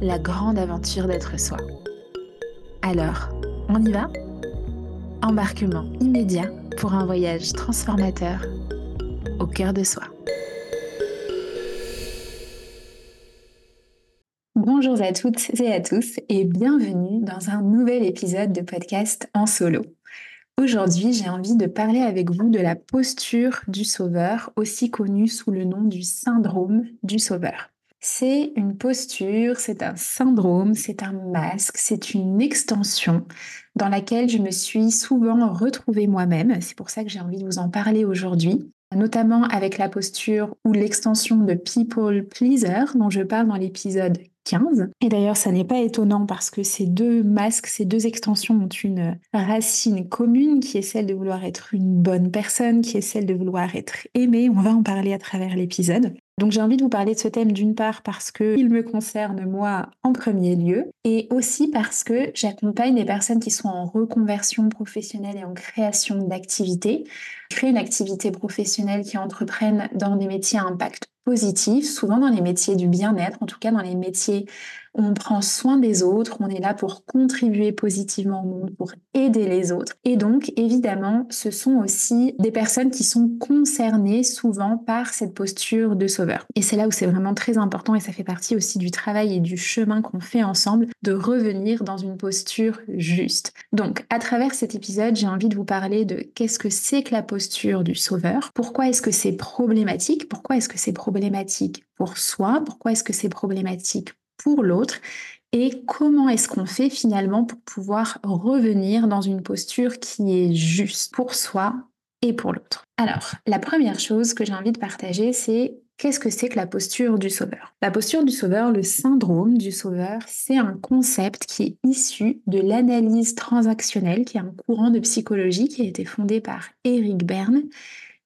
la grande aventure d'être soi. Alors, on y va? Embarquement immédiat pour un voyage transformateur au cœur de soi. Bonjour à toutes et à tous et bienvenue dans un nouvel épisode de podcast en solo. Aujourd'hui, j'ai envie de parler avec vous de la posture du sauveur, aussi connue sous le nom du syndrome du sauveur. C'est une posture, c'est un syndrome, c'est un masque, c'est une extension dans laquelle je me suis souvent retrouvée moi-même. C'est pour ça que j'ai envie de vous en parler aujourd'hui, notamment avec la posture ou l'extension de people pleaser dont je parle dans l'épisode 15. Et d'ailleurs, ça n'est pas étonnant parce que ces deux masques, ces deux extensions ont une racine commune qui est celle de vouloir être une bonne personne, qui est celle de vouloir être aimé. On va en parler à travers l'épisode. Donc j'ai envie de vous parler de ce thème d'une part parce qu'il me concerne moi en premier lieu et aussi parce que j'accompagne des personnes qui sont en reconversion professionnelle et en création d'activités. Créer une activité professionnelle qui entreprennent dans des métiers à impact positif, souvent dans les métiers du bien-être, en tout cas dans les métiers on prend soin des autres, on est là pour contribuer positivement au monde, pour aider les autres. Et donc, évidemment, ce sont aussi des personnes qui sont concernées souvent par cette posture de sauveur. Et c'est là où c'est vraiment très important et ça fait partie aussi du travail et du chemin qu'on fait ensemble de revenir dans une posture juste. Donc, à travers cet épisode, j'ai envie de vous parler de qu'est-ce que c'est que la posture du sauveur, pourquoi est-ce que c'est problématique, pourquoi est-ce que c'est problématique pour soi, pourquoi est-ce que c'est problématique pour l'autre et comment est-ce qu'on fait finalement pour pouvoir revenir dans une posture qui est juste pour soi et pour l'autre? Alors, la première chose que j'ai envie de partager, c'est qu'est-ce que c'est que la posture du sauveur? La posture du sauveur, le syndrome du sauveur, c'est un concept qui est issu de l'analyse transactionnelle, qui est un courant de psychologie qui a été fondé par Eric Berne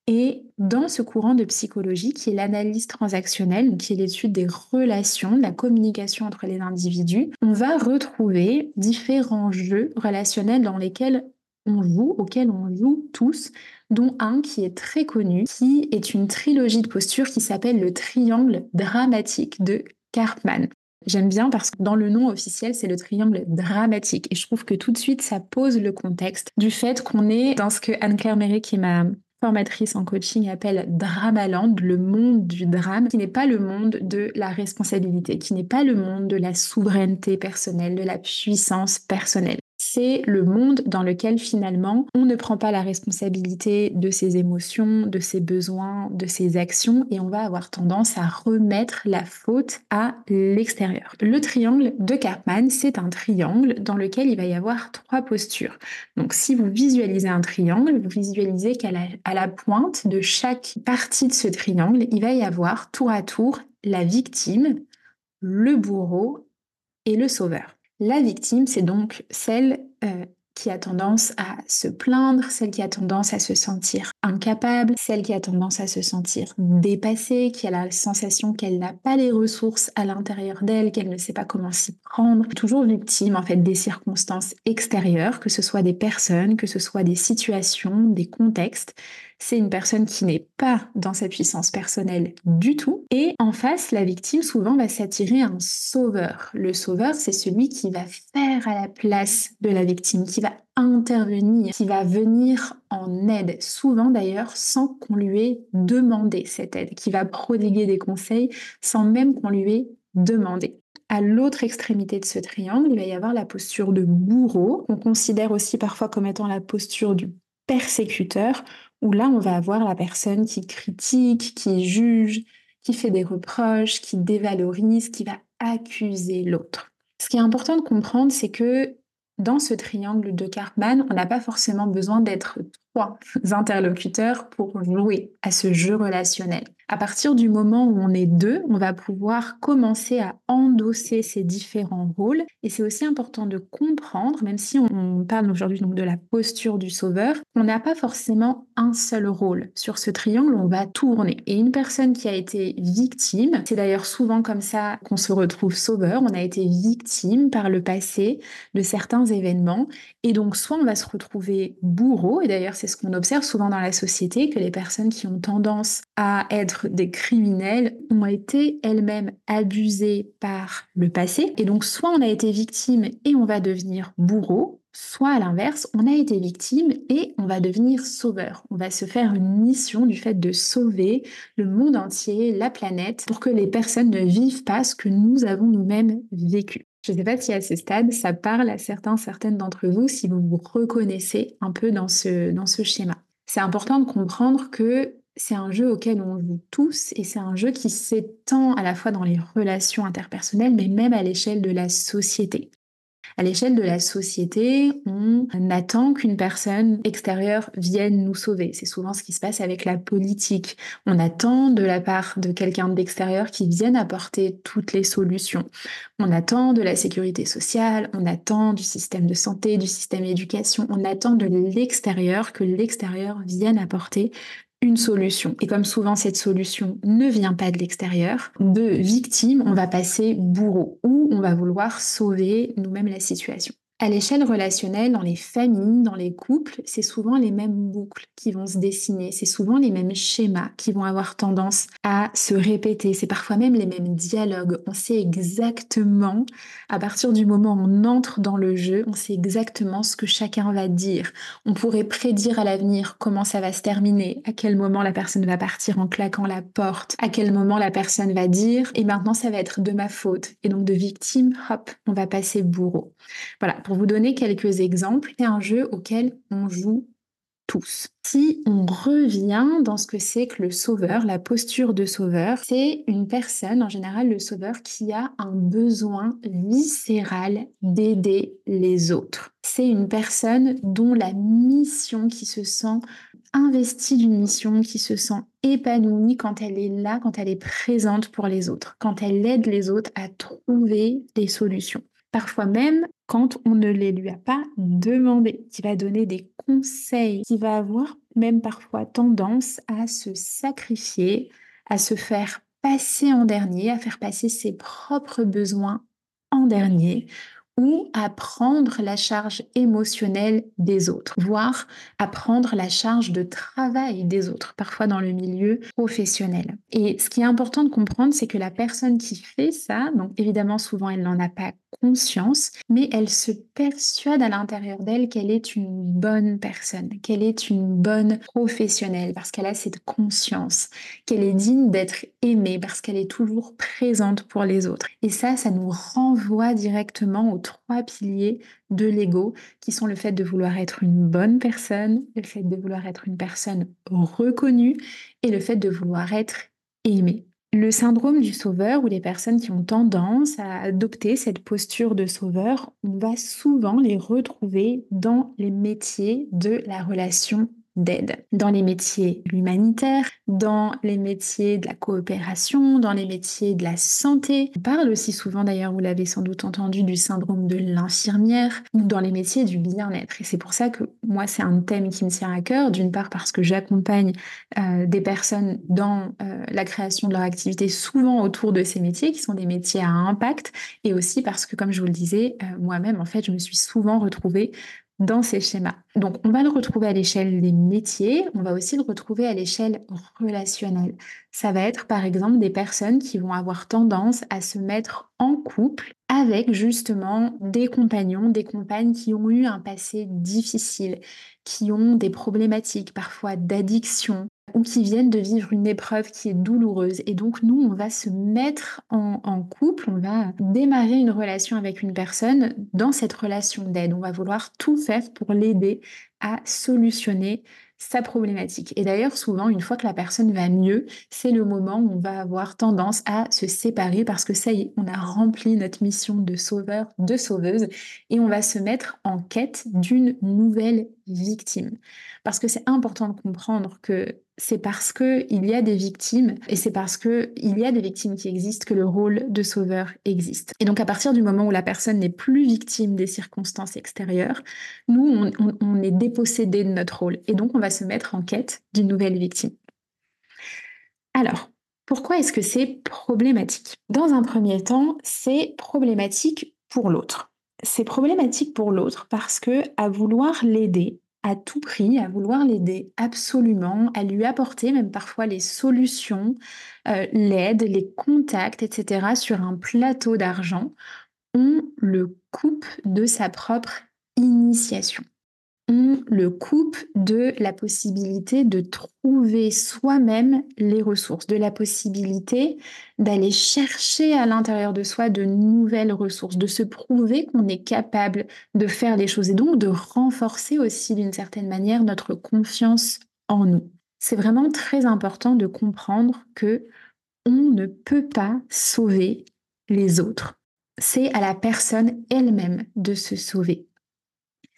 et dans ce courant de psychologie qui est l'analyse transactionnelle, qui est l'étude des relations, de la communication entre les individus, on va retrouver différents jeux relationnels dans lesquels on joue, auxquels on joue tous, dont un qui est très connu, qui est une trilogie de postures qui s'appelle le triangle dramatique de Karpman. J'aime bien parce que dans le nom officiel, c'est le triangle dramatique. Et je trouve que tout de suite, ça pose le contexte du fait qu'on est dans ce que Anne-Claire Méry, qui m'a formatrice en coaching appelle Dramaland, le monde du drame, qui n'est pas le monde de la responsabilité, qui n'est pas le monde de la souveraineté personnelle, de la puissance personnelle c'est le monde dans lequel finalement on ne prend pas la responsabilité de ses émotions, de ses besoins, de ses actions et on va avoir tendance à remettre la faute à l'extérieur. Le triangle de Karpman, c'est un triangle dans lequel il va y avoir trois postures. Donc si vous visualisez un triangle, vous visualisez qu'à la, à la pointe de chaque partie de ce triangle, il va y avoir tour à tour la victime, le bourreau et le sauveur. La victime, c'est donc celle euh, qui a tendance à se plaindre, celle qui a tendance à se sentir incapable, celle qui a tendance à se sentir dépassée, qui a la sensation qu'elle n'a pas les ressources à l'intérieur d'elle, qu'elle ne sait pas comment s'y prendre, toujours victime en fait des circonstances extérieures, que ce soit des personnes, que ce soit des situations, des contextes c'est une personne qui n'est pas dans sa puissance personnelle du tout. Et en face, la victime souvent va s'attirer un sauveur. Le sauveur, c'est celui qui va faire à la place de la victime, qui va intervenir, qui va venir en aide, souvent d'ailleurs sans qu'on lui ait demandé cette aide, qui va prodiguer des conseils sans même qu'on lui ait demandé. À l'autre extrémité de ce triangle, il va y avoir la posture de bourreau, qu'on considère aussi parfois comme étant la posture du persécuteur où là, on va avoir la personne qui critique, qui juge, qui fait des reproches, qui dévalorise, qui va accuser l'autre. Ce qui est important de comprendre, c'est que dans ce triangle de Cartman, on n'a pas forcément besoin d'être interlocuteurs pour jouer à ce jeu relationnel. À partir du moment où on est deux, on va pouvoir commencer à endosser ces différents rôles. Et c'est aussi important de comprendre, même si on parle aujourd'hui de la posture du sauveur, on n'a pas forcément un seul rôle. Sur ce triangle, on va tourner. Et une personne qui a été victime, c'est d'ailleurs souvent comme ça qu'on se retrouve sauveur, on a été victime par le passé de certains événements. Et donc, soit on va se retrouver bourreau, et d'ailleurs c'est ce qu'on observe souvent dans la société, que les personnes qui ont tendance à être des criminels ont été elles-mêmes abusées par le passé. Et donc, soit on a été victime et on va devenir bourreau, soit à l'inverse, on a été victime et on va devenir sauveur. On va se faire une mission du fait de sauver le monde entier, la planète, pour que les personnes ne vivent pas ce que nous avons nous-mêmes vécu. Je ne sais pas si à ce stade, ça parle à certains, certaines d'entre vous, si vous vous reconnaissez un peu dans ce, dans ce schéma. C'est important de comprendre que c'est un jeu auquel on joue tous et c'est un jeu qui s'étend à la fois dans les relations interpersonnelles, mais même à l'échelle de la société. À l'échelle de la société, on attend qu'une personne extérieure vienne nous sauver. C'est souvent ce qui se passe avec la politique. On attend de la part de quelqu'un d'extérieur qui vienne apporter toutes les solutions. On attend de la sécurité sociale, on attend du système de santé, du système d'éducation, on attend de l'extérieur que l'extérieur vienne apporter une solution. Et comme souvent cette solution ne vient pas de l'extérieur, de victime, on va passer bourreau ou on va vouloir sauver nous-mêmes la situation. À l'échelle relationnelle, dans les familles, dans les couples, c'est souvent les mêmes boucles qui vont se dessiner, c'est souvent les mêmes schémas qui vont avoir tendance à se répéter, c'est parfois même les mêmes dialogues. On sait exactement, à partir du moment où on entre dans le jeu, on sait exactement ce que chacun va dire. On pourrait prédire à l'avenir comment ça va se terminer, à quel moment la personne va partir en claquant la porte, à quel moment la personne va dire et maintenant ça va être de ma faute. Et donc de victime, hop, on va passer bourreau. Voilà, pour vous donner quelques exemples, c'est un jeu auquel on joue tous. Si on revient dans ce que c'est que le sauveur, la posture de sauveur, c'est une personne, en général le sauveur, qui a un besoin viscéral d'aider les autres. C'est une personne dont la mission qui se sent investie d'une mission, qui se sent épanouie quand elle est là, quand elle est présente pour les autres, quand elle aide les autres à trouver des solutions parfois même quand on ne les lui a pas demandé, qui va donner des conseils, qui va avoir même parfois tendance à se sacrifier, à se faire passer en dernier, à faire passer ses propres besoins en dernier ou à prendre la charge émotionnelle des autres, voire à prendre la charge de travail des autres, parfois dans le milieu professionnel. Et ce qui est important de comprendre, c'est que la personne qui fait ça, donc évidemment souvent elle n'en a pas conscience, mais elle se persuade à l'intérieur d'elle qu'elle est une bonne personne, qu'elle est une bonne professionnelle, parce qu'elle a cette conscience, qu'elle est digne d'être aimée, parce qu'elle est toujours présente pour les autres. Et ça, ça nous renvoie directement aux trois piliers de l'ego, qui sont le fait de vouloir être une bonne personne, le fait de vouloir être une personne reconnue et le fait de vouloir être aimée. Le syndrome du sauveur ou les personnes qui ont tendance à adopter cette posture de sauveur, on va souvent les retrouver dans les métiers de la relation d'aide, dans les métiers humanitaires, dans les métiers de la coopération, dans les métiers de la santé. On parle aussi souvent d'ailleurs, vous l'avez sans doute entendu, du syndrome de l'infirmière ou dans les métiers du bien-être. Et c'est pour ça que moi, c'est un thème qui me tient à cœur, d'une part parce que j'accompagne euh, des personnes dans euh, la création de leur activité, souvent autour de ces métiers, qui sont des métiers à impact, et aussi parce que, comme je vous le disais, euh, moi-même, en fait, je me suis souvent retrouvée dans ces schémas. Donc, on va le retrouver à l'échelle des métiers, on va aussi le retrouver à l'échelle relationnelle. Ça va être par exemple des personnes qui vont avoir tendance à se mettre en couple avec justement des compagnons, des compagnes qui ont eu un passé difficile, qui ont des problématiques parfois d'addiction, ou qui viennent de vivre une épreuve qui est douloureuse. Et donc nous, on va se mettre en, couple, on va démarrer une relation avec une personne dans cette relation d'aide. On va vouloir tout faire pour l'aider à solutionner sa problématique. Et d'ailleurs, souvent, une fois que la personne va mieux, c'est le moment où on va avoir tendance à se séparer parce que ça y est, on a rempli notre mission de sauveur, de sauveuse, et on va se mettre en quête d'une nouvelle victime. Parce que c'est important de comprendre que c'est parce qu'il y a des victimes et c'est parce qu'il y a des victimes qui existent que le rôle de sauveur existe. Et donc à partir du moment où la personne n'est plus victime des circonstances extérieures, nous, on, est dépossédé de notre rôle et donc on va se mettre en quête d'une nouvelle victime. Alors, pourquoi est-ce que c'est problématique? Dans un premier temps, c'est problématique pour l'autre. C'est problématique pour l'autre parce que à vouloir l'aider, à tout prix, à vouloir l'aider absolument, à lui apporter même parfois les solutions, euh, l'aide, les contacts, etc. sur un plateau d'argent, on le coupe de sa propre initiation on le coupe de la possibilité de trouver soi-même les ressources, de la possibilité d'aller chercher à l'intérieur de soi de nouvelles ressources, de se prouver qu'on est capable de faire les choses et donc de renforcer aussi d'une certaine manière notre confiance en nous. C'est vraiment très important de comprendre que on ne peut pas sauver les autres. C'est à la personne elle-même de se sauver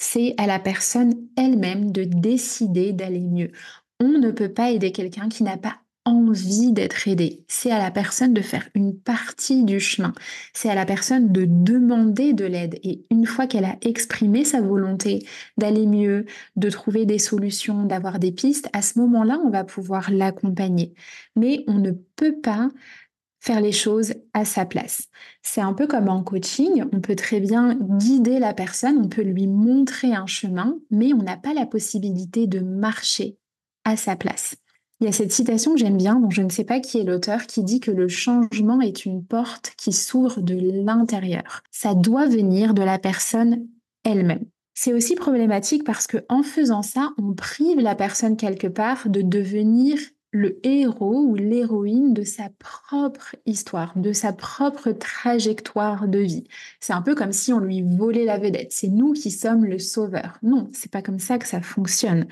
c'est à la personne elle-même de décider d'aller mieux. On ne peut pas aider quelqu'un qui n'a pas envie d'être aidé. C'est à la personne de faire une partie du chemin. C'est à la personne de demander de l'aide. Et une fois qu'elle a exprimé sa volonté d'aller mieux, de trouver des solutions, d'avoir des pistes, à ce moment-là, on va pouvoir l'accompagner. Mais on ne peut pas faire les choses à sa place. C'est un peu comme en coaching, on peut très bien guider la personne, on peut lui montrer un chemin, mais on n'a pas la possibilité de marcher à sa place. Il y a cette citation que j'aime bien, dont je ne sais pas qui est l'auteur, qui dit que le changement est une porte qui s'ouvre de l'intérieur. Ça doit venir de la personne elle-même. C'est aussi problématique parce que en faisant ça, on prive la personne quelque part de devenir le héros ou l'héroïne de sa propre histoire, de sa propre trajectoire de vie. C'est un peu comme si on lui volait la vedette. C'est nous qui sommes le sauveur. Non, c'est pas comme ça que ça fonctionne.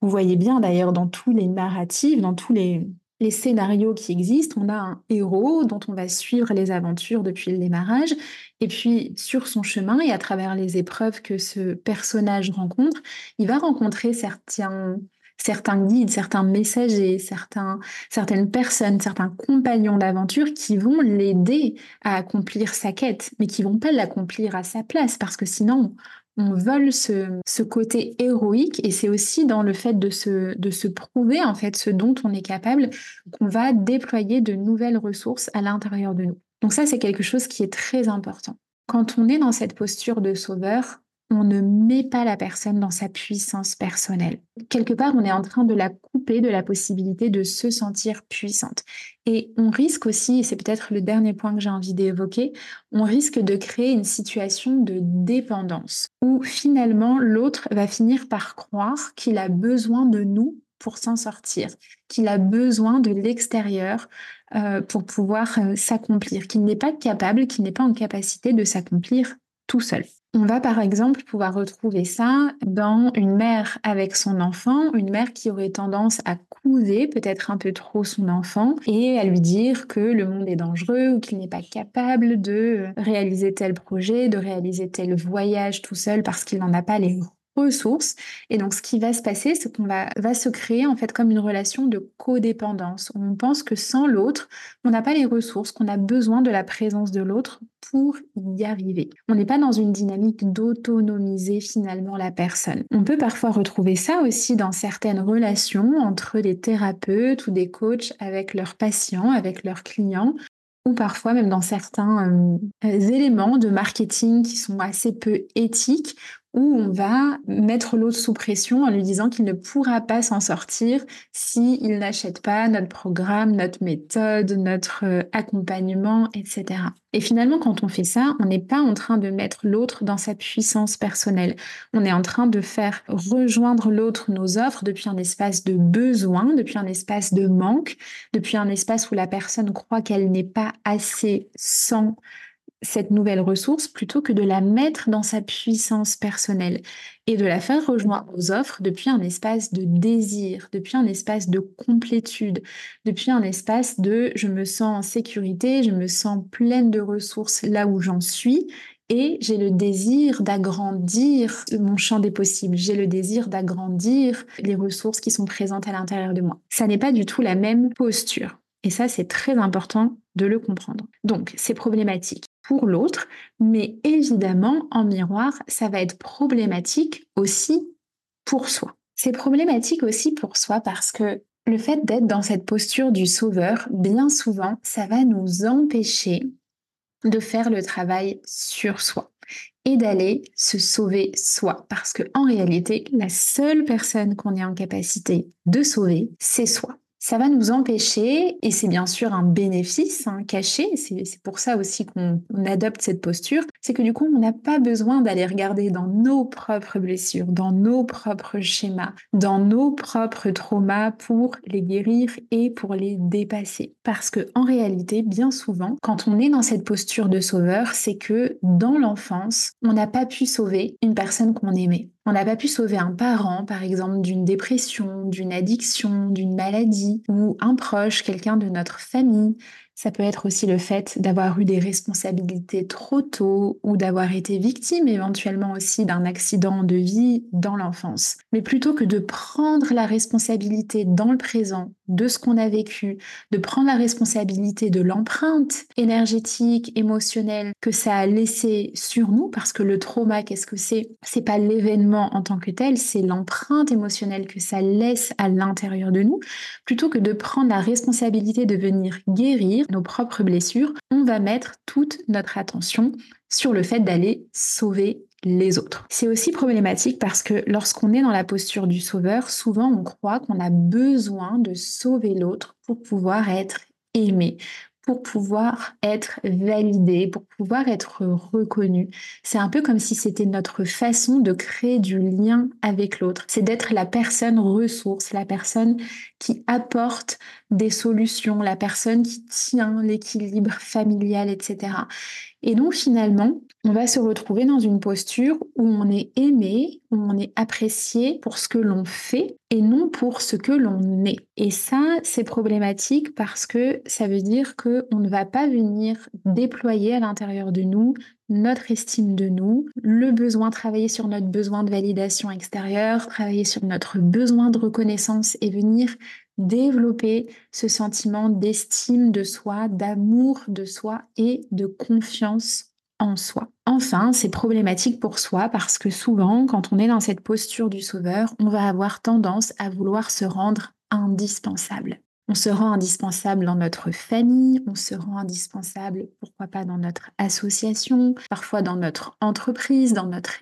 Vous voyez bien d'ailleurs dans tous les narratifs, dans tous les, les scénarios qui existent, on a un héros dont on va suivre les aventures depuis le démarrage, et puis sur son chemin et à travers les épreuves que ce personnage rencontre, il va rencontrer certains certains guides, certains messagers, certains, certaines personnes, certains compagnons d'aventure qui vont l'aider à accomplir sa quête, mais qui vont pas l'accomplir à sa place, parce que sinon, on vole ce, ce côté héroïque et c'est aussi dans le fait de se, de se prouver en fait ce dont on est capable qu'on va déployer de nouvelles ressources à l'intérieur de nous. Donc ça, c'est quelque chose qui est très important. Quand on est dans cette posture de sauveur, on ne met pas la personne dans sa puissance personnelle. Quelque part, on est en train de la couper de la possibilité de se sentir puissante. Et on risque aussi, et c'est peut-être le dernier point que j'ai envie d'évoquer, on risque de créer une situation de dépendance où finalement l'autre va finir par croire qu'il a besoin de nous pour s'en sortir, qu'il a besoin de l'extérieur euh, pour pouvoir euh, s'accomplir, qu'il n'est pas capable, qu'il n'est pas en capacité de s'accomplir tout seul. On va par exemple pouvoir retrouver ça dans une mère avec son enfant, une mère qui aurait tendance à couver peut-être un peu trop son enfant et à lui dire que le monde est dangereux ou qu'il n'est pas capable de réaliser tel projet, de réaliser tel voyage tout seul parce qu'il n'en a pas les ressources. Et donc, ce qui va se passer, c'est qu'on va, se créer en fait comme une relation de codépendance. On pense que sans l'autre, on n'a pas les ressources, qu'on a besoin de la présence de l'autre pour y arriver. On n'est pas dans une dynamique d'autonomiser finalement la personne. On peut parfois retrouver ça aussi dans certaines relations entre des thérapeutes ou des coachs avec leurs patients, avec leurs clients, ou parfois même dans certains euh, éléments de marketing qui sont assez peu éthiques, où on va mettre l'autre sous pression en lui disant qu'il ne pourra pas s'en sortir s'il n'achète pas notre programme, notre méthode, notre euh, accompagnement, etc. Et finalement, quand on fait ça, on n'est pas en train de mettre l'autre dans sa puissance personnelle. On est en train de faire rejoindre l'autre nos offres depuis un espace de besoin, depuis un espace de manque, depuis un espace où la personne croit qu'elle n'est pas assez sans cette nouvelle ressource plutôt que de la mettre dans sa puissance personnelle et de la faire rejoindre aux offres depuis un espace de désir, depuis un espace de complétude, depuis un espace de je me sens en sécurité, je me sens pleine de ressources là où j'en suis et j'ai le désir d'agrandir mon champ des possibles. J'ai le désir d'agrandir les ressources qui sont présentes à l'intérieur de moi. Ça n'est pas du tout la même posture. Et ça, c'est très important de le comprendre. Donc, c'est problématique pour l'autre, mais évidemment, en miroir, ça va être problématique aussi pour soi. C'est problématique aussi pour soi parce que le fait d'être dans cette posture du sauveur, bien souvent, ça va nous empêcher de faire le travail sur soi et d'aller se sauver soi. Parce que en réalité, la seule personne qu'on est en capacité de sauver, c'est soi ça va nous empêcher, et c'est bien sûr un bénéfice hein, caché, c'est pour ça aussi qu'on adopte cette posture, c'est que du coup, on n'a pas besoin d'aller regarder dans nos propres blessures, dans nos propres schémas, dans nos propres traumas pour les guérir et pour les dépasser. Parce que en réalité, bien souvent, quand on est dans cette posture de sauveur, c'est que dans l'enfance, on n'a pas pu sauver une personne qu'on aimait. On n'a pas pu sauver un parent, par exemple, d'une dépression, d'une addiction, d'une maladie, ou un proche, quelqu'un de notre famille, ça peut être aussi le fait d'avoir eu des responsabilités trop tôt ou d'avoir été victime éventuellement aussi d'un accident de vie dans l'enfance. Mais plutôt que de prendre la responsabilité dans le présent de ce qu'on a vécu, de prendre la responsabilité de l'empreinte énergétique, émotionnelle que ça a laissé sur nous, parce que le trauma, qu'est-ce que c'est? C'est pas l'événement en tant que tel, c'est l'empreinte émotionnelle que ça laisse à l'intérieur de nous, plutôt que de prendre la responsabilité de venir guérir nos propres blessures, on va mettre toute notre attention sur le fait d'aller sauver les autres. C'est aussi problématique parce que lorsqu'on est dans la posture du sauveur, souvent on croit qu'on a besoin de sauver l'autre pour pouvoir être aimé, pour pouvoir être validé, pour pouvoir être reconnu. C'est un peu comme si c'était notre façon de créer du lien avec l'autre. C'est d'être la personne ressource, la personne qui apporte des solutions, la personne qui tient l'équilibre familial, etc. Et donc finalement, on va se retrouver dans une posture où on est aimé, où on est apprécié pour ce que l'on fait et non pour ce que l'on est. Et ça, c'est problématique parce que ça veut dire qu'on ne va pas venir déployer à l'intérieur de nous notre estime de nous, le besoin, travailler sur notre besoin de validation extérieure, travailler sur notre besoin de reconnaissance et venir développer ce sentiment d'estime de soi, d'amour de soi et de confiance en soi. Enfin, c'est problématique pour soi parce que souvent, quand on est dans cette posture du sauveur, on va avoir tendance à vouloir se rendre indispensable. On se rend indispensable dans notre famille, on se rend indispensable, pourquoi pas dans notre association, parfois dans notre entreprise, dans notre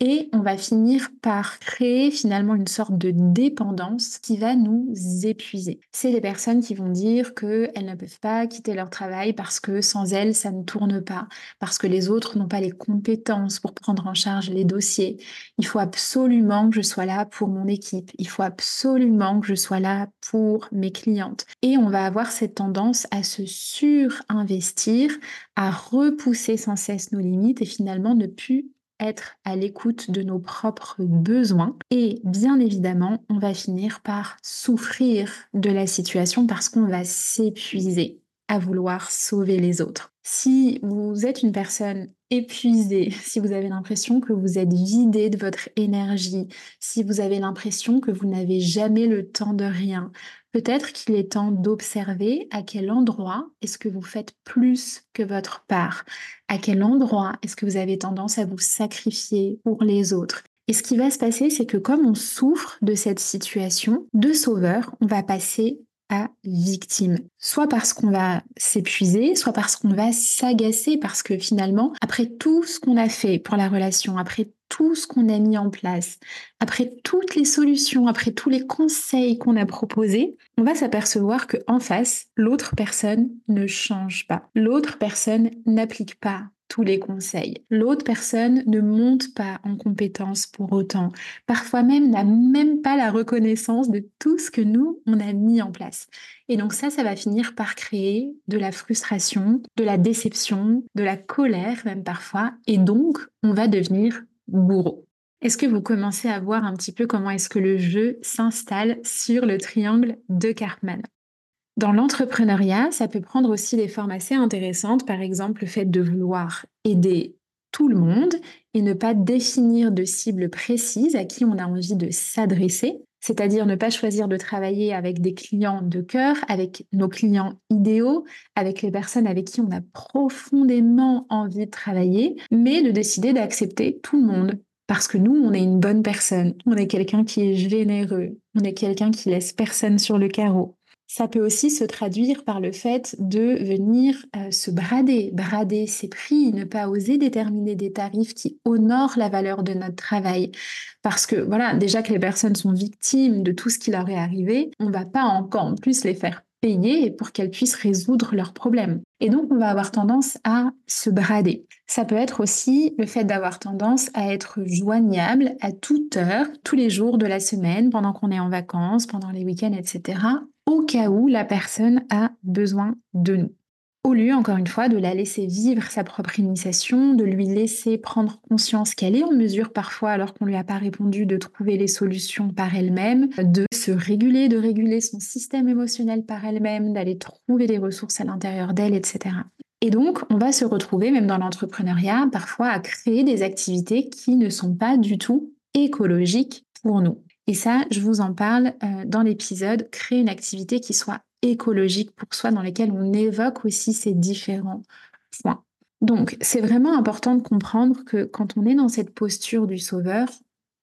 et on va finir par créer finalement une sorte de dépendance qui va nous épuiser. C'est les personnes qui vont dire qu'elles ne peuvent pas quitter leur travail parce que sans elles, ça ne tourne pas, parce que les autres n'ont pas les compétences pour prendre en charge les dossiers. Il faut absolument que je sois là pour mon équipe. Il faut absolument que je sois là pour mes clientes. Et on va avoir cette tendance à se surinvestir, à repousser sans cesse nos limites et finalement ne plus être à l'écoute de nos propres besoins. Et bien évidemment, on va finir par souffrir de la situation parce qu'on va s'épuiser à vouloir sauver les autres. Si vous êtes une personne épuisée, si vous avez l'impression que vous êtes vidé de votre énergie, si vous avez l'impression que vous n'avez jamais le temps de rien, peut-être qu'il est temps d'observer à quel endroit est-ce que vous faites plus que votre part, à quel endroit est-ce que vous avez tendance à vous sacrifier pour les autres? Et ce qui va se passer, c'est que comme on souffre de cette situation de sauveur, on va passer victime. Soit parce qu'on va s'épuiser, soit parce qu'on va s'agacer, parce que finalement, après tout ce qu'on a fait pour la relation, après tout ce qu'on a mis en place, après toutes les solutions, après tous les conseils qu'on a proposés, on va s'apercevoir que en face, l'autre personne ne change pas. L'autre personne n'applique pas tous les conseils. L'autre personne ne monte pas en compétence pour autant. Parfois même n'a même pas la reconnaissance de tout ce que nous, on a mis en place. Et donc ça, ça va finir par créer de la frustration, de la déception, de la colère même parfois. Et donc, on va devenir Est-ce que vous commencez à voir un petit peu comment est-ce que le jeu s'installe sur le triangle de Cartman? Dans l'entrepreneuriat, ça peut prendre aussi des formes assez intéressantes, par exemple le fait de vouloir aider tout le monde et ne pas définir de cible précise à qui on a envie de s'adresser, c'est-à-dire ne pas choisir de travailler avec des clients de cœur, avec nos clients idéaux, avec les personnes avec qui on a profondément envie de travailler, mais de décider d'accepter tout le monde, parce que nous, on est une bonne personne, on est quelqu'un qui est généreux, on est quelqu'un qui laisse personne sur le carreau. Ça peut aussi se traduire par le fait de venir euh, se brader, brader ses prix, ne pas oser déterminer des tarifs qui honorent la valeur de notre travail. Parce que voilà, déjà que les personnes sont victimes de tout ce qui leur est arrivé, on ne va pas encore en plus les faire payer pour qu'elles puissent résoudre leurs problèmes. Et donc, on va avoir tendance à se brader. Ça peut être aussi le fait d'avoir tendance à être joignable à toute heure, tous les jours de la semaine, pendant qu'on est en vacances, pendant les week-ends, etc., au cas où la personne a besoin de nous au lieu, encore une fois, de la laisser vivre sa propre initiation, de lui laisser prendre conscience qu'elle est en mesure parfois, alors qu'on ne lui a pas répondu, de trouver les solutions par elle-même, de se réguler, de réguler son système émotionnel par elle-même, d'aller trouver des ressources à l'intérieur d'elle, etc. Et donc, on va se retrouver, même dans l'entrepreneuriat, parfois à créer des activités qui ne sont pas du tout écologiques pour nous. Et ça, je vous en parle euh, dans l'épisode Créer une activité qui soit écologique pour soi dans lesquels on évoque aussi ces différents points. Donc, c'est vraiment important de comprendre que quand on est dans cette posture du sauveur,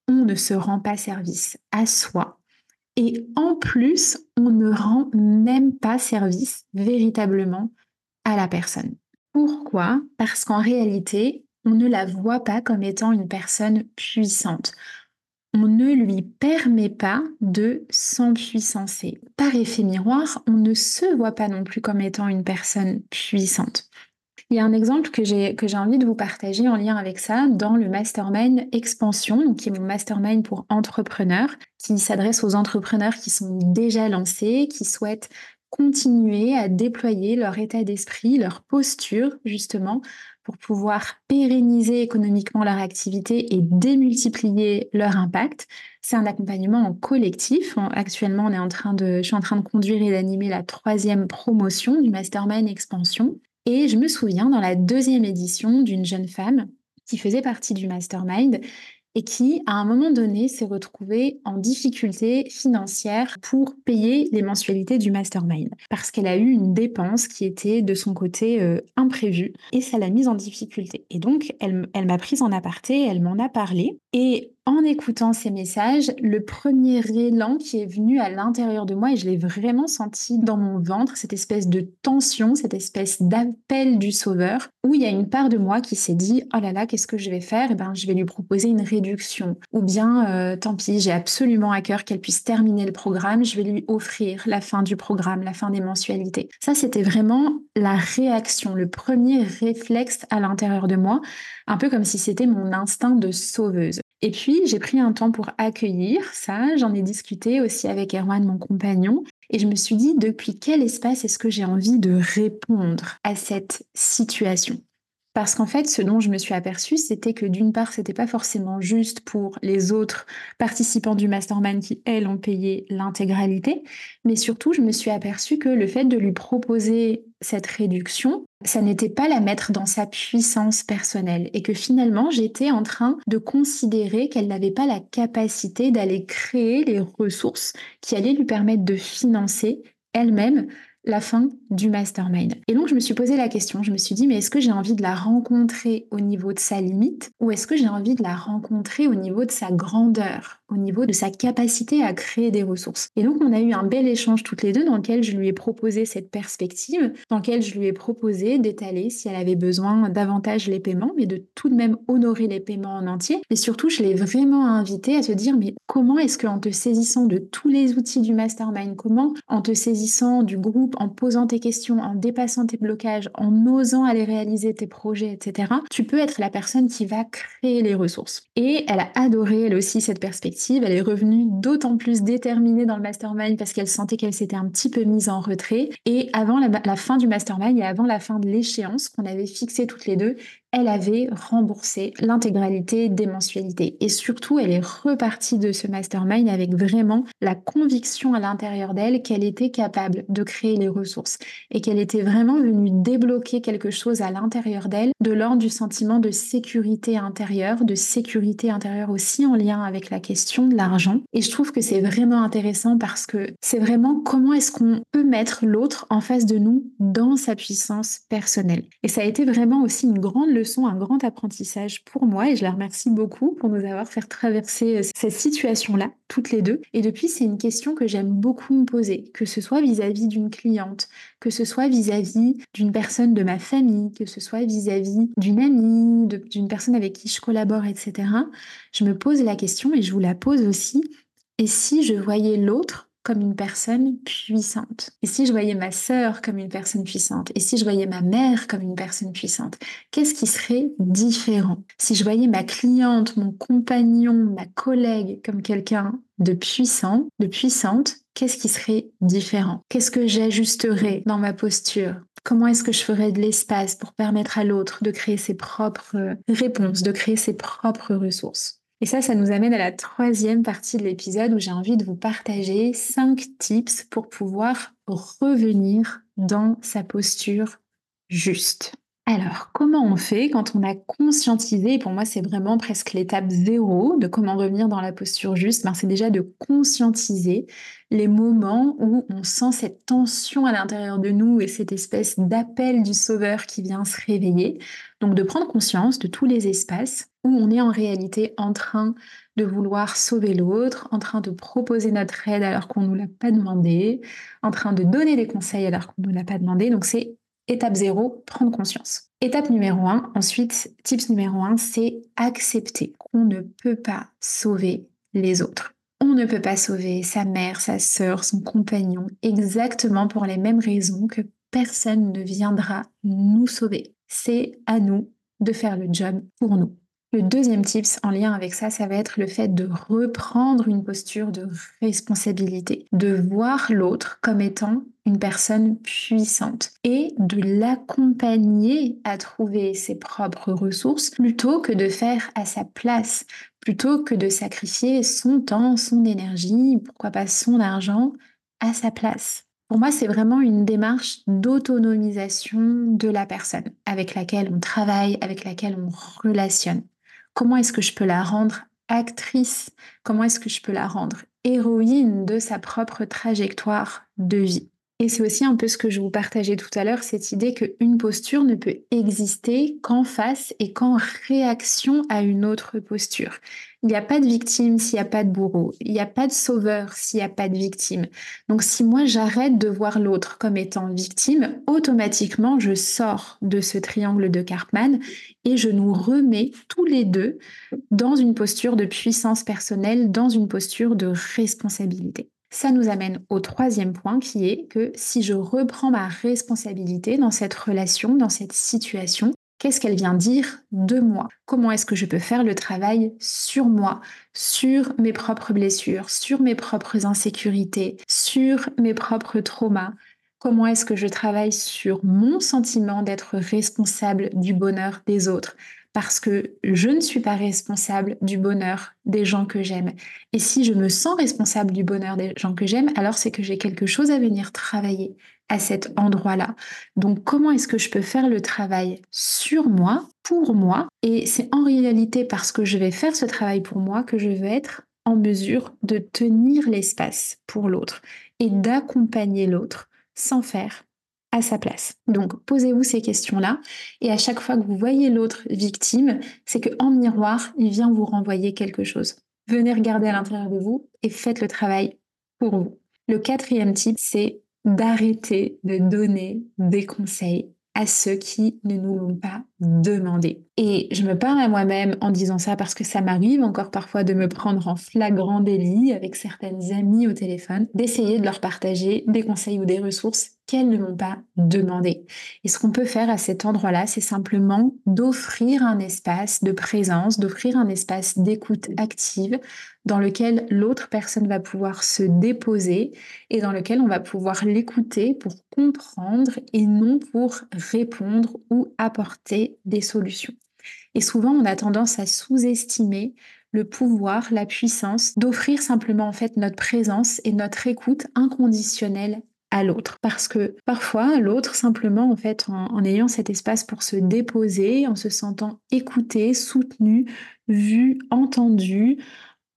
on ne se rend pas service à soi. Et en plus, on ne rend même pas service véritablement à la personne. Pourquoi? Parce qu'en réalité, on ne la voit pas comme étant une personne puissante on ne lui permet pas de s'empuissancer. Par effet miroir, on ne se voit pas non plus comme étant une personne puissante. Il y a un exemple que j'ai envie de vous partager en lien avec ça dans le mastermind expansion, qui est mon mastermind pour entrepreneurs, qui s'adresse aux entrepreneurs qui sont déjà lancés, qui souhaitent continuer à déployer leur état d'esprit, leur posture justement pour pouvoir pérenniser économiquement leur activité et démultiplier leur impact. C'est un accompagnement en collectif. Actuellement, on est en train de, je suis en train de conduire et d'animer la troisième promotion du Mastermind Expansion. Et je me souviens dans la deuxième édition d'une jeune femme qui faisait partie du Mastermind et qui, à un moment donné, s'est retrouvée en difficulté financière pour payer les mensualités du mastermind. Parce qu'elle a eu une dépense qui était de son côté euh, imprévue et ça l'a mise en difficulté. Et donc, elle, elle m'a prise en aparté, elle m'en a parlé. Et en écoutant ces messages, le premier élan qui est venu à l'intérieur de moi, et je l'ai vraiment senti dans mon ventre, cette espèce de tension, cette espèce d'appel du sauveur, où il y a une part de moi qui s'est dit, oh là là, qu'est-ce que je vais faire? Eh ben, je vais lui proposer une réduction. Ou bien, euh, tant pis, j'ai absolument à cœur qu'elle puisse terminer le programme, je vais lui offrir la fin du programme, la fin des mensualités. Ça, c'était vraiment la réaction, le premier réflexe à l'intérieur de moi, un peu comme si c'était mon instinct de sauveuse. Et puis, j'ai pris un temps pour accueillir ça. J'en ai discuté aussi avec Erwan, mon compagnon. Et je me suis dit, depuis quel espace est-ce que j'ai envie de répondre à cette situation? Parce qu'en fait, ce dont je me suis aperçue, c'était que d'une part, c'était pas forcément juste pour les autres participants du mastermind qui, elles, ont payé l'intégralité, mais surtout, je me suis aperçue que le fait de lui proposer cette réduction, ça n'était pas la mettre dans sa puissance personnelle et que finalement, j'étais en train de considérer qu'elle n'avait pas la capacité d'aller créer les ressources qui allaient lui permettre de financer elle-même la fin du mastermind. Et donc, je me suis posé la question, je me suis dit, mais est-ce que j'ai envie de la rencontrer au niveau de sa limite ou est-ce que j'ai envie de la rencontrer au niveau de sa grandeur, au niveau de sa capacité à créer des ressources? Et donc, on a eu un bel échange toutes les deux dans lequel je lui ai proposé cette perspective, dans lequel je lui ai proposé d'étaler si elle avait besoin davantage les paiements, mais de tout de même honorer les paiements en entier. Et surtout, je l'ai vraiment invité à se dire, mais comment est-ce qu'en te saisissant de tous les outils du mastermind, comment en te saisissant du groupe en posant tes questions, en dépassant tes blocages, en osant aller réaliser tes projets, etc., tu peux être la personne qui va créer les ressources. Et elle a adoré, elle aussi, cette perspective. Elle est revenue d'autant plus déterminée dans le mastermind parce qu'elle sentait qu'elle s'était un petit peu mise en retrait. Et avant la, fin du mastermind et avant la fin de l'échéance qu'on avait fixée toutes les deux, elle avait remboursé l'intégralité des mensualités. Et surtout, elle est repartie de ce mastermind avec vraiment la conviction à l'intérieur d'elle qu'elle était capable de créer les ressources et qu'elle était vraiment venue débloquer quelque chose à l'intérieur d'elle de l'ordre du sentiment de sécurité intérieure, de sécurité intérieure aussi en lien avec la question de l'argent. Et je trouve que c'est vraiment intéressant parce que c'est vraiment comment est-ce qu'on peut mettre l'autre en face de nous dans sa puissance personnelle. Et ça a été vraiment aussi une grande leçon, un grand apprentissage pour moi et je la remercie beaucoup pour nous avoir fait traverser euh, cette situation-là, toutes les deux. Et depuis, c'est une question que j'aime beaucoup me poser, que ce soit vis-à-vis d'une cliente, que ce soit vis-à-vis d'une personne de ma famille, que ce soit vis-à-vis d'une amie, d'une personne avec qui je collabore, etc. Je me pose la question et je vous la pose aussi. Et si je voyais l'autre comme une personne puissante. Et si je voyais ma sœur comme une personne puissante Et si je voyais ma mère comme une personne puissante Qu'est-ce qui serait différent? Si je voyais ma cliente, mon compagnon, ma collègue comme quelqu'un de puissant, de puissante, qu'est-ce qui serait différent? Qu'est-ce que j'ajusterais dans ma posture? Comment est-ce que je ferais de l'espace pour permettre à l'autre de créer ses propres réponses, de créer ses propres ressources? Et ça, ça nous amène à la troisième partie de l'épisode où j'ai envie de vous partager cinq tips pour pouvoir revenir dans sa posture juste. Alors, comment on fait quand on a conscientisé, pour moi c'est vraiment presque l'étape zéro de comment revenir dans la posture juste, ben, c'est déjà de conscientiser les moments où on sent cette tension à l'intérieur de nous et cette espèce d'appel du sauveur qui vient se réveiller. Donc de prendre conscience de tous les espaces où on est en réalité en train de vouloir sauver l'autre, en train de proposer notre aide alors qu'on ne nous l'a pas demandé, en train de donner des conseils alors qu'on ne nous l'a pas demandé. Donc c'est Étape 0, prendre conscience. Étape numéro 1, ensuite, tips numéro 1, c'est accepter qu'on ne peut pas sauver les autres. On ne peut pas sauver sa mère, sa sœur, son compagnon, exactement pour les mêmes raisons que personne ne viendra nous sauver. C'est à nous de faire le job pour nous. Le deuxième tips en lien avec ça, ça va être le fait de reprendre une posture de responsabilité, de voir l'autre comme étant une personne puissante et de l'accompagner à trouver ses propres ressources plutôt que de faire à sa place, plutôt que de sacrifier son temps, son énergie, pourquoi pas son argent à sa place. Pour moi, c'est vraiment une démarche d'autonomisation de la personne avec laquelle on travaille, avec laquelle on relationne. Comment est-ce que je peux la rendre actrice? Comment est-ce que je peux la rendre héroïne de sa propre trajectoire de vie? Et c'est aussi un peu ce que je vous partageais tout à l'heure, cette idée qu'une posture ne peut exister qu'en face et qu'en réaction à une autre posture. Il n'y a pas de victime s'il n'y a pas de bourreau. Il n'y a pas de sauveur s'il n'y a pas de victime. Donc si moi j'arrête de voir l'autre comme étant victime, automatiquement je sors de ce triangle de Karpman et je nous remets tous les deux dans une posture de puissance personnelle, dans une posture de responsabilité. Ça nous amène au troisième point qui est que si je reprends ma responsabilité dans cette relation, dans cette situation, qu'est-ce qu'elle vient dire de moi? Comment est-ce que je peux faire le travail sur moi, sur mes propres blessures, sur mes propres insécurités, sur mes propres traumas? Comment est-ce que je travaille sur mon sentiment d'être responsable du bonheur des autres? Parce que je ne suis pas responsable du bonheur des gens que j'aime. Et si je me sens responsable du bonheur des gens que j'aime, alors c'est que j'ai quelque chose à venir travailler à cet endroit-là. Donc comment est-ce que je peux faire le travail sur moi, pour moi? Et c'est en réalité parce que je vais faire ce travail pour moi que je vais être en mesure de tenir l'espace pour l'autre et d'accompagner l'autre sans faire à sa place. Donc posez-vous ces questions-là et à chaque fois que vous voyez l'autre victime, c'est que en miroir, il vient vous renvoyer quelque chose. Venez regarder à l'intérieur de vous et faites le travail pour vous. Le quatrième type, c'est d'arrêter de donner des conseils à ceux qui ne nous l'ont pas demandé. Et je me parle à moi-même en disant ça parce que ça m'arrive encore parfois de me prendre en flagrant délit avec certaines amies au téléphone, d'essayer de leur partager des conseils ou des ressources qu'elles ne m'ont pas demandé. Et ce qu'on peut faire à cet endroit-là, c'est simplement d'offrir un espace de présence, d'offrir un espace d'écoute active dans lequel l'autre personne va pouvoir se déposer et dans lequel on va pouvoir l'écouter pour comprendre et non pour répondre ou apporter des solutions. Et souvent, on a tendance à sous-estimer le pouvoir, la puissance d'offrir simplement en fait notre présence et notre écoute inconditionnelle l'autre. Parce que parfois, l'autre, simplement, en fait, en, ayant cet espace pour se déposer, en se sentant écouté, soutenu, vu, entendu,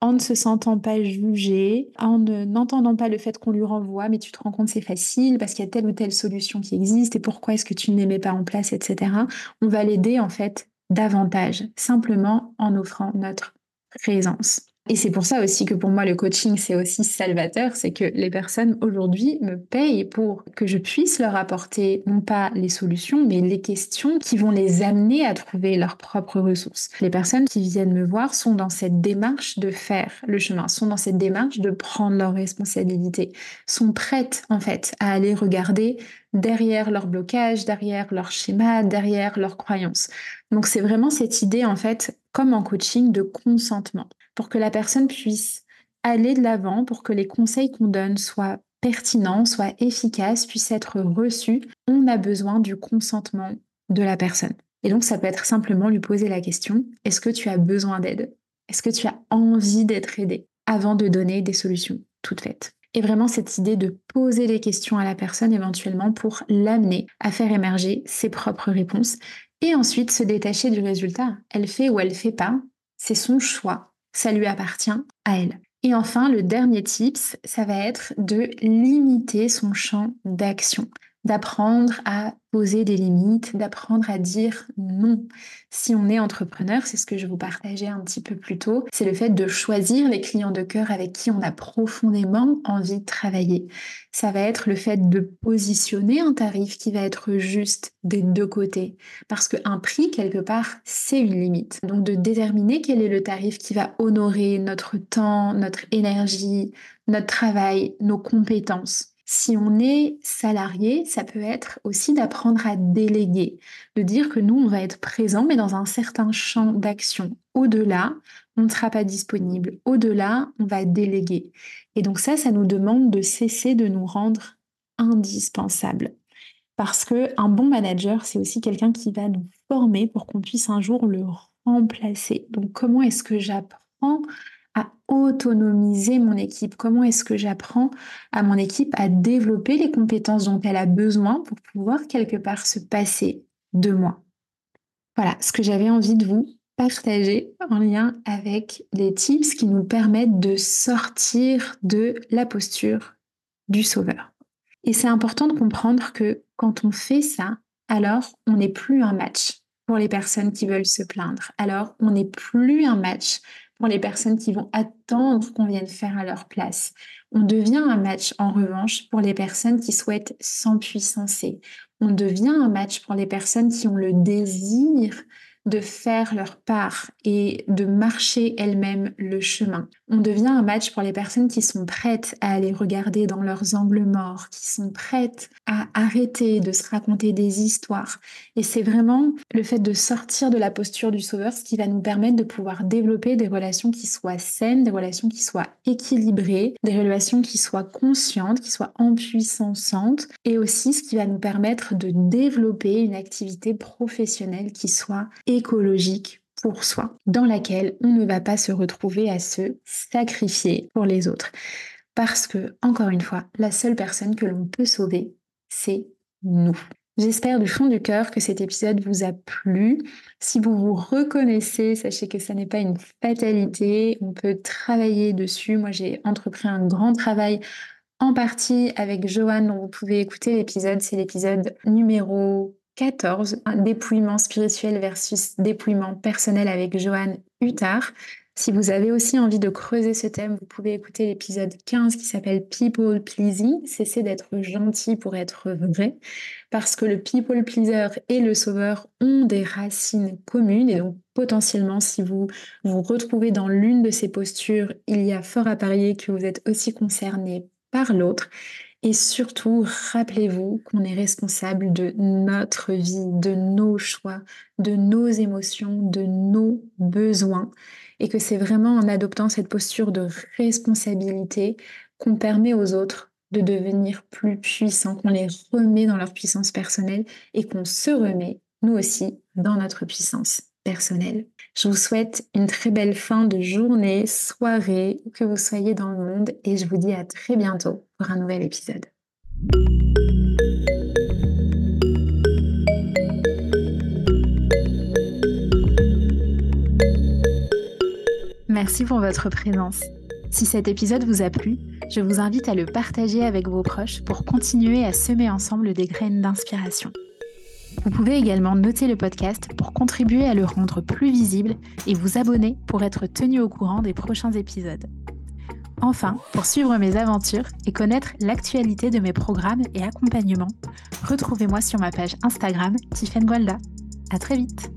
en ne se sentant pas jugé, en n'entendant pas le fait qu'on lui renvoie, mais tu te rends compte c'est facile parce qu'il y a telle ou telle solution qui existe et pourquoi est-ce que tu ne les mets pas en place, etc. On va l'aider en fait davantage, simplement en offrant notre présence. Et c'est pour ça aussi que pour moi, le coaching, c'est aussi salvateur, c'est que les personnes aujourd'hui me payent pour que je puisse leur apporter non pas les solutions, mais les questions qui vont les amener à trouver leurs propres ressources. Les personnes qui viennent me voir sont dans cette démarche de faire le chemin, sont dans cette démarche de prendre leurs responsabilités, sont prêtes en fait à aller regarder derrière leur blocage, derrière leur schéma, derrière leurs croyances. Donc c'est vraiment cette idée en fait, comme en coaching, de consentement pour que la personne puisse aller de l'avant, pour que les conseils qu'on donne soient pertinents, soient efficaces, puissent être reçus, on a besoin du consentement de la personne. Et donc, ça peut être simplement lui poser la question, est-ce que tu as besoin d'aide? Est-ce que tu as envie d'être aidé avant de donner des solutions toutes faites et vraiment cette idée de poser les questions à la personne éventuellement pour l'amener à faire émerger ses propres réponses et ensuite se détacher du résultat. Elle fait ou elle fait pas, c'est son choix ça lui appartient à elle. Et enfin, le dernier tips, ça va être de limiter son champ d'action d'apprendre à poser des limites, d'apprendre à dire non. Si on est entrepreneur, c'est ce que je vous partageais un petit peu plus tôt, c'est le fait de choisir les clients de cœur avec qui on a profondément envie de travailler. Ça va être le fait de positionner un tarif qui va être juste des deux côtés. Parce qu'un prix, quelque part, c'est une limite. Donc de déterminer quel est le tarif qui va honorer notre temps, notre énergie, notre travail, nos compétences. Si on est salarié, ça peut être aussi d'apprendre à déléguer, de dire que nous, on va être présent, mais dans un certain champ d'action. Au-delà, on ne sera pas disponible. Au-delà, on va déléguer. Et donc ça, ça nous demande de cesser de nous rendre indispensables. Parce que un bon manager, c'est aussi quelqu'un qui va nous former pour qu'on puisse un jour le remplacer. Donc comment est-ce que j'apprends autonomiser mon équipe? Comment est-ce que j'apprends à mon équipe à développer les compétences dont elle a besoin pour pouvoir quelque part se passer de moi? Voilà ce que j'avais envie de vous partager en lien avec les tips qui nous permettent de sortir de la posture du sauveur. Et c'est important de comprendre que quand on fait ça, alors on n'est plus un match pour les personnes qui veulent se plaindre. Alors on n'est plus un match pour les personnes qui vont attendre qu'on vienne faire à leur place. On devient un match en revanche pour les personnes qui souhaitent s'empuissancer. On devient un match pour les personnes qui ont le désir de faire leur part et de marcher elles-mêmes le chemin. On devient un match pour les personnes qui sont prêtes à aller regarder dans leurs angles morts, qui sont prêtes à arrêter de se raconter des histoires. Et c'est vraiment le fait de sortir de la posture du sauveur ce qui va nous permettre de pouvoir développer des relations qui soient saines, des relations qui soient équilibrées, des relations qui soient conscientes, qui soient empuissantes et aussi ce qui va nous permettre de développer une activité professionnelle qui soit écologique pour soi, dans laquelle on ne va pas se retrouver à se sacrifier pour les autres. Parce que, encore une fois, la seule personne que l'on peut sauver, c'est nous. J'espère du fond du cœur que cet épisode vous a plu. Si vous vous reconnaissez, sachez que ça n'est pas une fatalité. On peut travailler dessus. Moi, j'ai entrepris un grand travail en partie avec Joanne, dont vous pouvez écouter l'épisode. C'est l'épisode numéro 14, un dépouillement spirituel versus dépouillement personnel avec Joanne Huttard. Si vous avez aussi envie de creuser ce thème, vous pouvez écouter l'épisode 15 qui s'appelle People Pleasing, cesser d'être gentil pour être vrai, parce que le people pleaser et le sauveur ont des racines communes. Et donc potentiellement si vous vous retrouvez dans l'une de ces postures, il y a fort à parier que vous êtes aussi concerné par l'autre Et surtout, rappelez-vous qu'on est responsable de notre vie, de nos choix, de nos émotions, de nos besoins. Et que c'est vraiment en adoptant cette posture de responsabilité qu'on permet aux autres de devenir plus puissants, qu'on les remet dans leur puissance personnelle et qu'on se remet, nous aussi, dans notre puissance personnelle. Je vous souhaite une très belle fin de journée, soirée, où que vous soyez dans le monde et je vous dis à très bientôt pour un nouvel épisode. Merci pour votre présence. Si cet épisode vous a plu, je vous invite à le partager avec vos proches pour continuer à semer ensemble des graines d'inspiration. Vous pouvez également noter le podcast pour contribuer à le rendre plus visible et vous abonner pour être tenu au courant des prochains épisodes. Enfin, pour suivre mes aventures et connaître l'actualité de mes programmes et accompagnements, retrouvez-moi sur ma page Instagram Tiffen Gualda. À très vite!